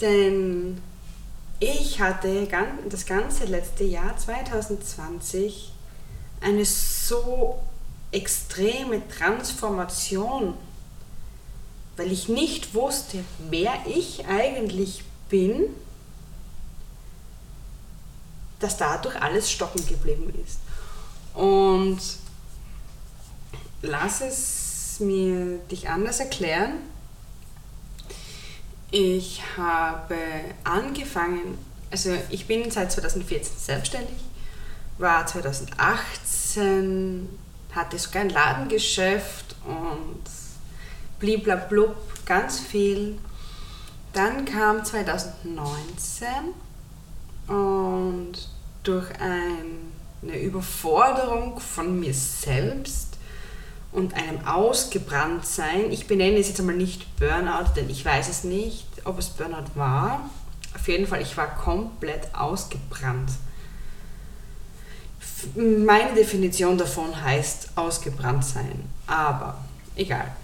Denn ich hatte das ganze letzte Jahr 2020 eine so extreme Transformation, weil ich nicht wusste, wer ich eigentlich bin, dass dadurch alles stocken geblieben ist. Und lass es mir dich anders erklären. Ich habe angefangen, also ich bin seit 2014 selbstständig, war 2018, hatte sogar ein Ladengeschäft und bliblablub, ganz viel. Dann kam 2019 und durch eine Überforderung von mir selbst und einem Ausgebranntsein, ich benenne es jetzt einmal nicht Burnout, denn ich weiß es nicht, ob es Burnout war. Auf jeden Fall, ich war komplett ausgebrannt. Meine Definition davon heißt ausgebrannt sein, aber egal.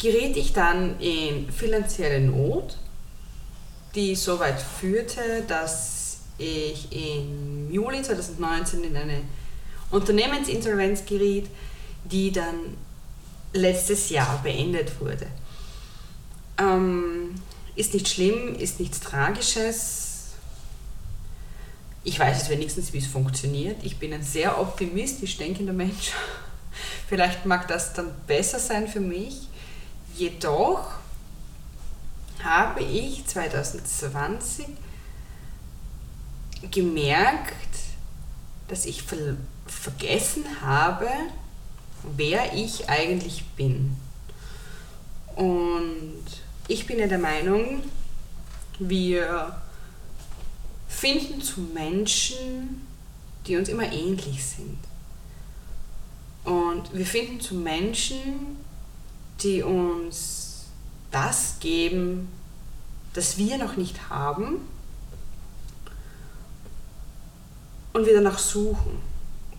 Geriet ich dann in finanzielle Not, die so weit führte, dass ich im Juli 2019 in eine Unternehmensinsolvenz geriet, die dann letztes Jahr beendet wurde. Ähm, ist nicht schlimm, ist nichts Tragisches. Ich weiß jetzt wenigstens, wie es funktioniert. Ich bin ein sehr optimistisch denkender Mensch. Vielleicht mag das dann besser sein für mich. Jedoch habe ich 2020 gemerkt, dass ich ver vergessen habe, wer ich eigentlich bin. Und ich bin ja der Meinung, wir finden zu Menschen, die uns immer ähnlich sind. Und wir finden zu Menschen, die uns das geben, das wir noch nicht haben und wir danach suchen.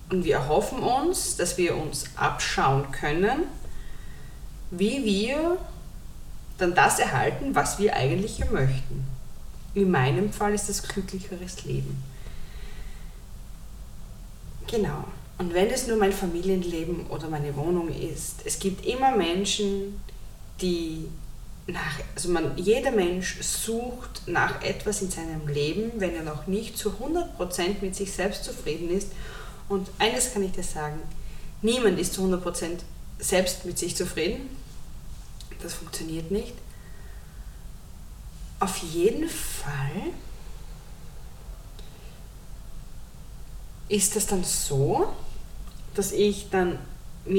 Und wir erhoffen uns, dass wir uns abschauen können, wie wir dann das erhalten, was wir eigentlich möchten. In meinem Fall ist das glücklicheres Leben. Genau. Und wenn es nur mein Familienleben oder meine Wohnung ist, es gibt immer Menschen, die nach, also man, jeder Mensch sucht nach etwas in seinem Leben, wenn er noch nicht zu 100% mit sich selbst zufrieden ist. Und eines kann ich dir sagen, niemand ist zu 100% selbst mit sich zufrieden. Das funktioniert nicht. Auf jeden Fall ist das dann so, dass ich dann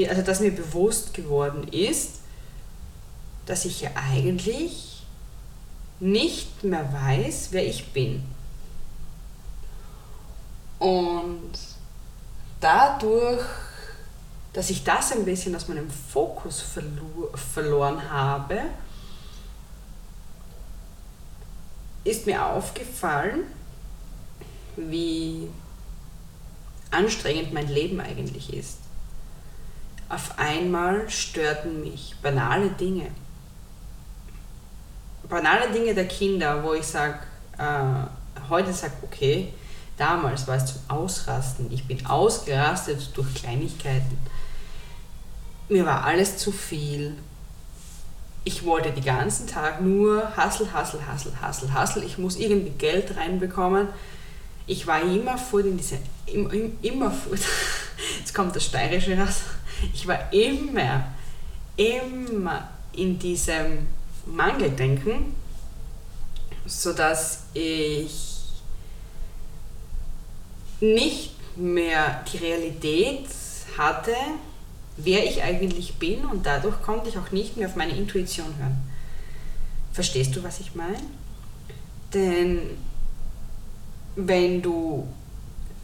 also dass mir bewusst geworden ist, dass ich ja eigentlich nicht mehr weiß, wer ich bin. Und dadurch, dass ich das ein bisschen aus meinem Fokus verlo verloren habe, ist mir aufgefallen, wie anstrengend mein Leben eigentlich ist. Auf einmal störten mich banale Dinge. Banale Dinge der Kinder, wo ich sage, äh, heute sage, okay, damals war es zum Ausrasten. Ich bin ausgerastet durch Kleinigkeiten. Mir war alles zu viel. Ich wollte den ganzen Tag nur Hassel, Hassel, Hassel, Hassel, Hassel. Ich muss irgendwie Geld reinbekommen. Ich war immer vor in diese, immer, immer vor, jetzt kommt das Steirische raus. Ich war immer, immer in diesem Mangeldenken, sodass ich nicht mehr die Realität hatte, wer ich eigentlich bin und dadurch konnte ich auch nicht mehr auf meine Intuition hören. Verstehst du, was ich meine? Denn wenn du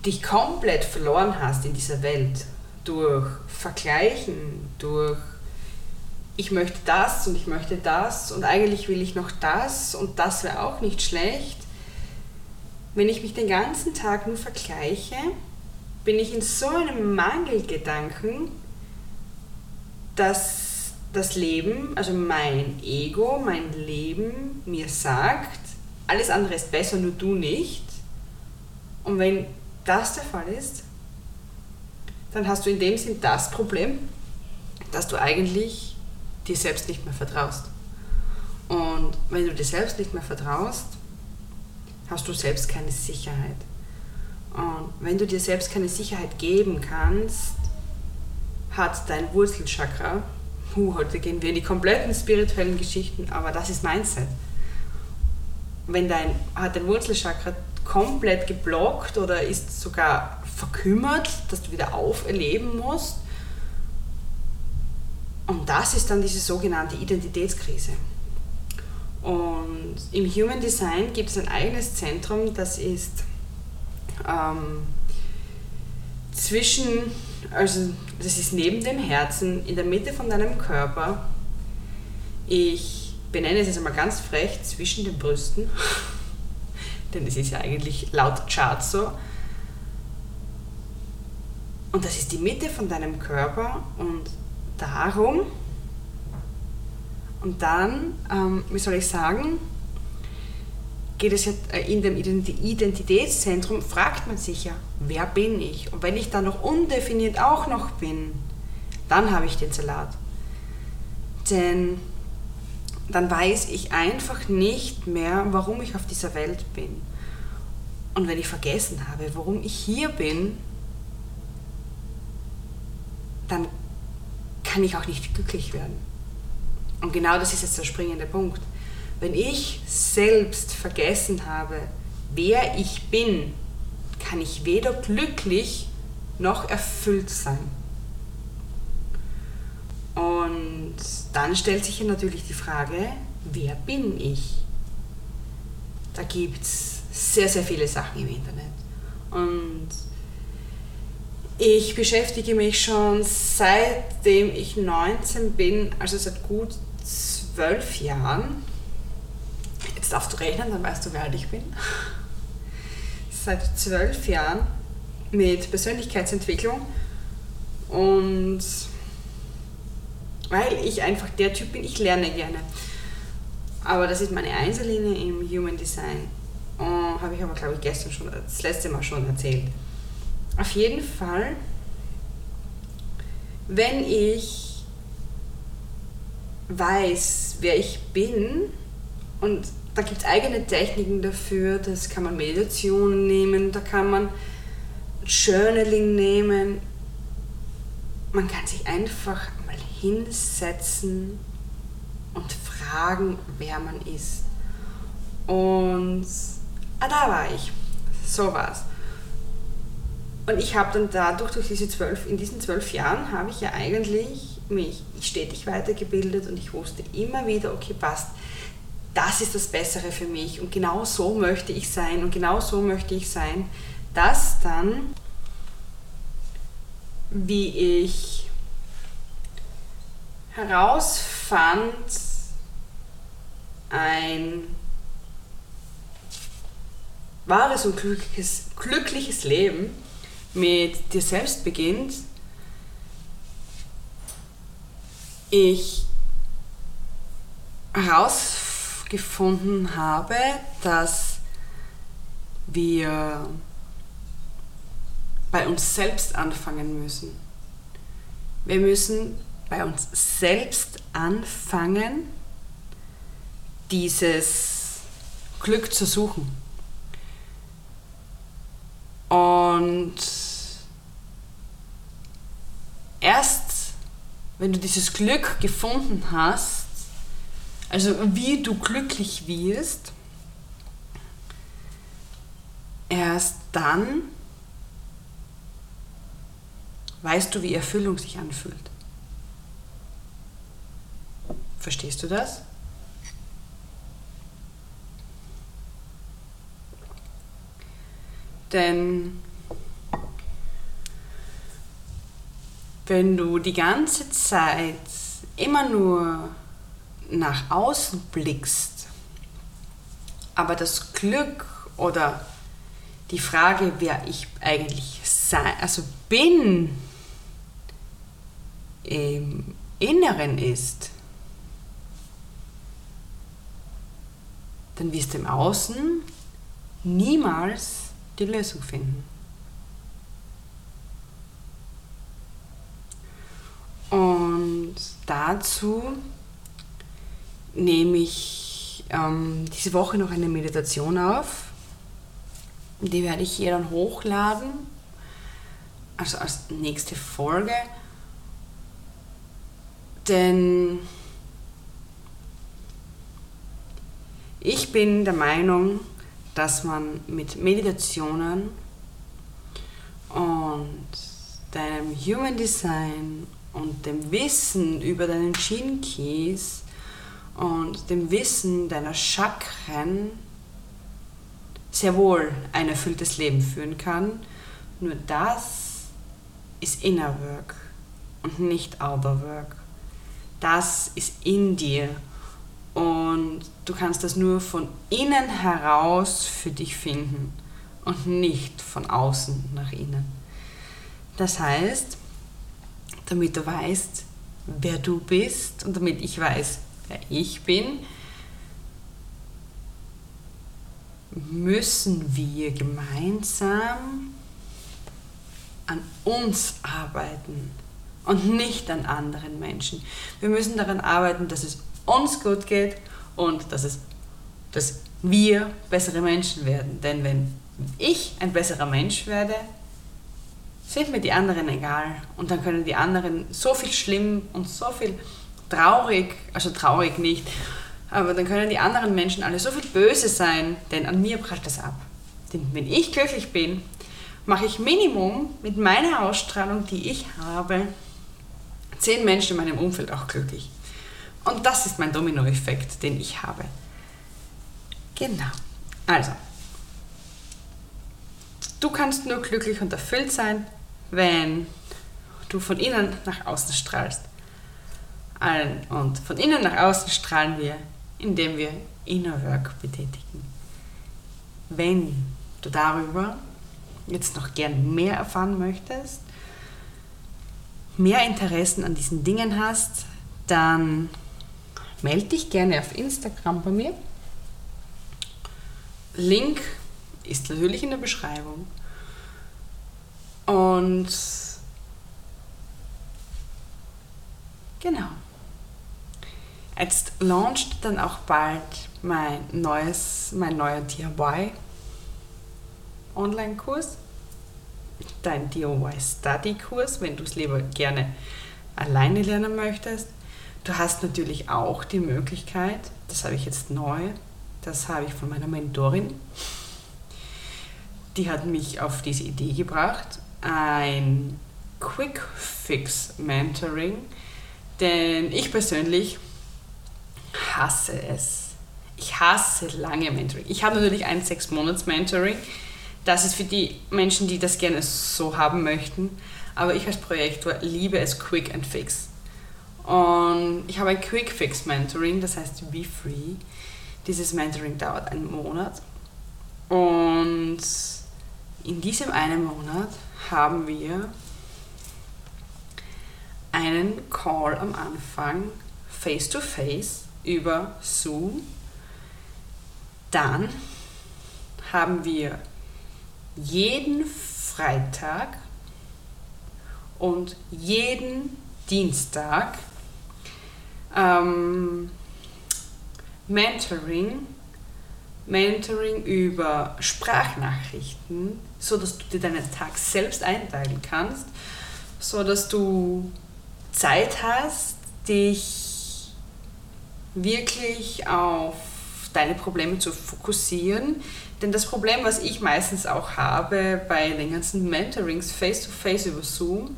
dich komplett verloren hast in dieser Welt durch Vergleichen, durch ich möchte das und ich möchte das und eigentlich will ich noch das und das wäre auch nicht schlecht. Wenn ich mich den ganzen Tag nur vergleiche, bin ich in so einem Mangelgedanken, dass das Leben, also mein Ego, mein Leben mir sagt, alles andere ist besser, nur du nicht. Und wenn das der Fall ist, dann hast du in dem Sinn das Problem, dass du eigentlich dir selbst nicht mehr vertraust. Und wenn du dir selbst nicht mehr vertraust, hast du selbst keine Sicherheit. Und wenn du dir selbst keine Sicherheit geben kannst, hat dein Wurzelchakra, huh, heute gehen wir in die kompletten spirituellen Geschichten, aber das ist Mindset. Wenn dein, hat dein Wurzelchakra komplett geblockt oder ist sogar verkümmert, dass du wieder auferleben musst. Und das ist dann diese sogenannte Identitätskrise. Und im Human Design gibt es ein eigenes Zentrum, das ist ähm, zwischen, also das ist neben dem Herzen, in der Mitte von deinem Körper. Ich benenne es jetzt einmal ganz frech zwischen den Brüsten, denn es ist ja eigentlich laut Chart so. Und das ist die Mitte von deinem Körper und darum, und dann, ähm, wie soll ich sagen, geht es ja äh, in dem Identitätszentrum, fragt man sich ja, wer bin ich? Und wenn ich dann noch undefiniert auch noch bin, dann habe ich den Salat. Denn dann weiß ich einfach nicht mehr, warum ich auf dieser Welt bin. Und wenn ich vergessen habe, warum ich hier bin, dann kann ich auch nicht glücklich werden. Und genau das ist jetzt der springende Punkt. Wenn ich selbst vergessen habe, wer ich bin, kann ich weder glücklich noch erfüllt sein. Und dann stellt sich natürlich die Frage, wer bin ich? Da gibt es sehr, sehr viele Sachen im Internet. Und ich beschäftige mich schon seitdem ich 19 bin, also seit gut zwölf Jahren. Jetzt darfst du rechnen, dann weißt du, wer alt ich bin. Seit zwölf Jahren mit Persönlichkeitsentwicklung und weil ich einfach der Typ bin, ich lerne gerne. Aber das ist meine Einzellinie im Human Design. Habe ich aber, glaube ich, gestern schon, das letzte Mal schon erzählt. Auf jeden Fall, wenn ich weiß, wer ich bin, und da gibt es eigene Techniken dafür, das kann man Meditation nehmen, da kann man Journaling nehmen. Man kann sich einfach mal hinsetzen und fragen, wer man ist. Und ah, da war ich. So war's. Und ich habe dann dadurch, durch diese zwölf, in diesen zwölf Jahren, habe ich ja eigentlich mich stetig weitergebildet und ich wusste immer wieder, okay, passt, das ist das Bessere für mich und genau so möchte ich sein und genau so möchte ich sein, dass dann, wie ich herausfand, ein wahres und glückliches, glückliches Leben mit dir selbst beginnt, ich herausgefunden habe, dass wir bei uns selbst anfangen müssen. Wir müssen bei uns selbst anfangen, dieses Glück zu suchen. Und erst wenn du dieses Glück gefunden hast, also wie du glücklich wirst, erst dann weißt du, wie Erfüllung sich anfühlt. Verstehst du das? Denn wenn du die ganze Zeit immer nur nach außen blickst, aber das Glück oder die Frage, wer ich eigentlich sein, also bin, ähm, Inneren ist, dann wirst du im Außen niemals die Lösung finden. Und dazu nehme ich ähm, diese Woche noch eine Meditation auf. Die werde ich hier dann hochladen, also als nächste Folge. Denn ich bin der Meinung, dass man mit Meditationen und deinem Human Design und dem Wissen über deinen Gene Keys und dem Wissen deiner Chakren sehr wohl ein erfülltes Leben führen kann. Nur das ist Inner Work und nicht Outer Work. Das ist in dir und du kannst das nur von innen heraus für dich finden und nicht von außen nach innen. Das heißt, damit du weißt, wer du bist und damit ich weiß, wer ich bin, müssen wir gemeinsam an uns arbeiten und nicht an anderen Menschen. Wir müssen daran arbeiten, dass es uns gut geht und dass, es, dass wir bessere Menschen werden. Denn wenn ich ein besserer Mensch werde, sind mir die anderen egal. Und dann können die anderen so viel schlimm und so viel traurig, also traurig nicht, aber dann können die anderen Menschen alle so viel böse sein, denn an mir prallt das ab. Denn wenn ich glücklich bin, mache ich Minimum mit meiner Ausstrahlung, die ich habe, zehn Menschen in meinem Umfeld auch glücklich. Und das ist mein Dominoeffekt, den ich habe. Genau. Also, du kannst nur glücklich und erfüllt sein, wenn du von innen nach außen strahlst. Und von innen nach außen strahlen wir, indem wir Inner Work betätigen. Wenn du darüber jetzt noch gern mehr erfahren möchtest, mehr Interessen an diesen Dingen hast, dann melde dich gerne auf Instagram bei mir. Link ist natürlich in der Beschreibung. Und genau. Jetzt launcht dann auch bald mein neues, mein neuer DIY Online-Kurs, dein DIY Study-Kurs, wenn du es lieber gerne alleine lernen möchtest. Du hast natürlich auch die Möglichkeit, das habe ich jetzt neu, das habe ich von meiner Mentorin, die hat mich auf diese Idee gebracht, ein Quick Fix Mentoring, denn ich persönlich hasse es. Ich hasse lange Mentoring. Ich habe natürlich ein 6-Monats-Mentoring. Das ist für die Menschen, die das gerne so haben möchten. Aber ich als Projektor liebe es Quick and Fix. Und ich habe ein Quick Fix Mentoring, das heißt Be Free. Dieses Mentoring dauert einen Monat. Und in diesem einen Monat haben wir einen Call am Anfang face to face über Zoom. Dann haben wir jeden Freitag und jeden Dienstag ähm, Mentoring, Mentoring über Sprachnachrichten, so dass du dir deinen Tag selbst einteilen kannst, so dass du Zeit hast, dich wirklich auf deine Probleme zu fokussieren. Denn das Problem, was ich meistens auch habe bei den ganzen Mentorings face-to-face -face über Zoom,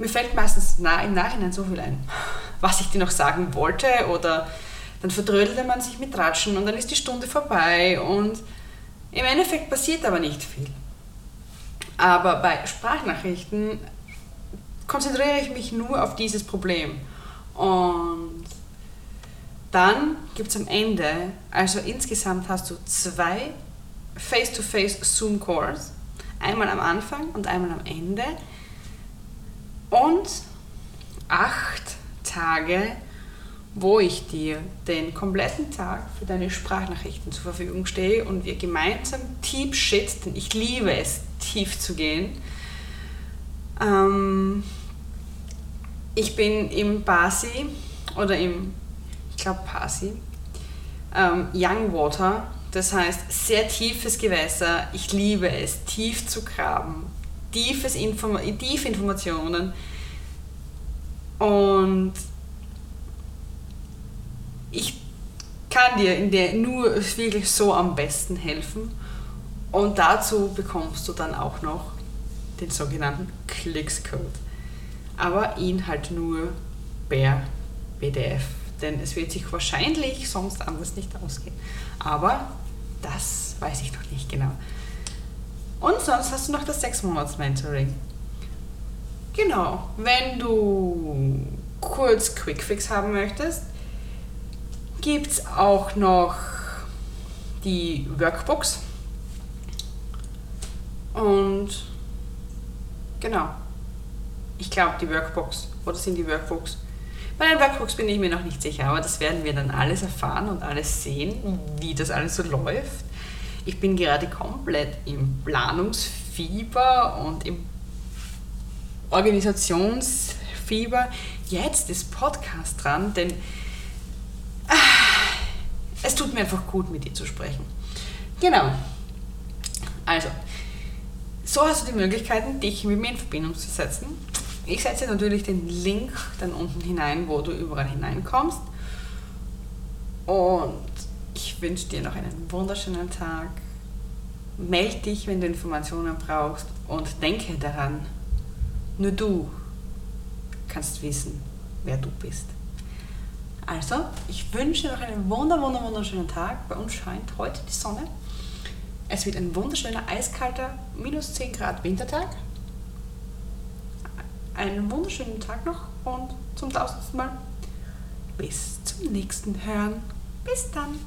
mir fällt meistens im Nachhinein so viel ein was ich dir noch sagen wollte oder dann verdrödelte man sich mit Ratschen und dann ist die Stunde vorbei und im Endeffekt passiert aber nicht viel. Aber bei Sprachnachrichten konzentriere ich mich nur auf dieses Problem. Und dann gibt es am Ende, also insgesamt hast du zwei Face-to-Face Zoom-Calls. Einmal am Anfang und einmal am Ende. Und acht Tage, wo ich dir den kompletten Tag für deine Sprachnachrichten zur Verfügung stehe und wir gemeinsam Deep Shit, denn ich liebe es, tief zu gehen. Ähm, ich bin im Basi oder im, ich glaube Pasi, ähm, Young Water, das heißt sehr tiefes Gewässer. Ich liebe es, tief zu graben, tiefes Inform tiefe Informationen und ich kann dir in der nur wirklich so am besten helfen. Und dazu bekommst du dann auch noch den sogenannten Clicks-Code. Aber ihn halt nur per PDF, denn es wird sich wahrscheinlich sonst anders nicht ausgehen. Aber das weiß ich noch nicht genau. Und sonst hast du noch das 6-Monats-Mentoring. Genau, wenn du kurz Quickfix haben möchtest, gibt es auch noch die Workbooks. Und genau, ich glaube die Workbooks oder sind die Workbooks. Bei den Workbooks bin ich mir noch nicht sicher, aber das werden wir dann alles erfahren und alles sehen, wie das alles so läuft. Ich bin gerade komplett im Planungsfieber und im Organisationsfieber. Jetzt ist Podcast dran, denn es tut mir einfach gut, mit dir zu sprechen. Genau. Also, so hast du die Möglichkeiten, dich mit mir in Verbindung zu setzen. Ich setze natürlich den Link dann unten hinein, wo du überall hineinkommst. Und ich wünsche dir noch einen wunderschönen Tag. Meld dich, wenn du Informationen brauchst und denke daran, nur du kannst wissen, wer du bist. Also, ich wünsche noch einen wunder, wunder, wunderschönen Tag. Bei uns scheint heute die Sonne. Es wird ein wunderschöner, eiskalter, minus 10 Grad Wintertag. Einen wunderschönen Tag noch und zum tausendsten Mal bis zum nächsten Hören. Bis dann.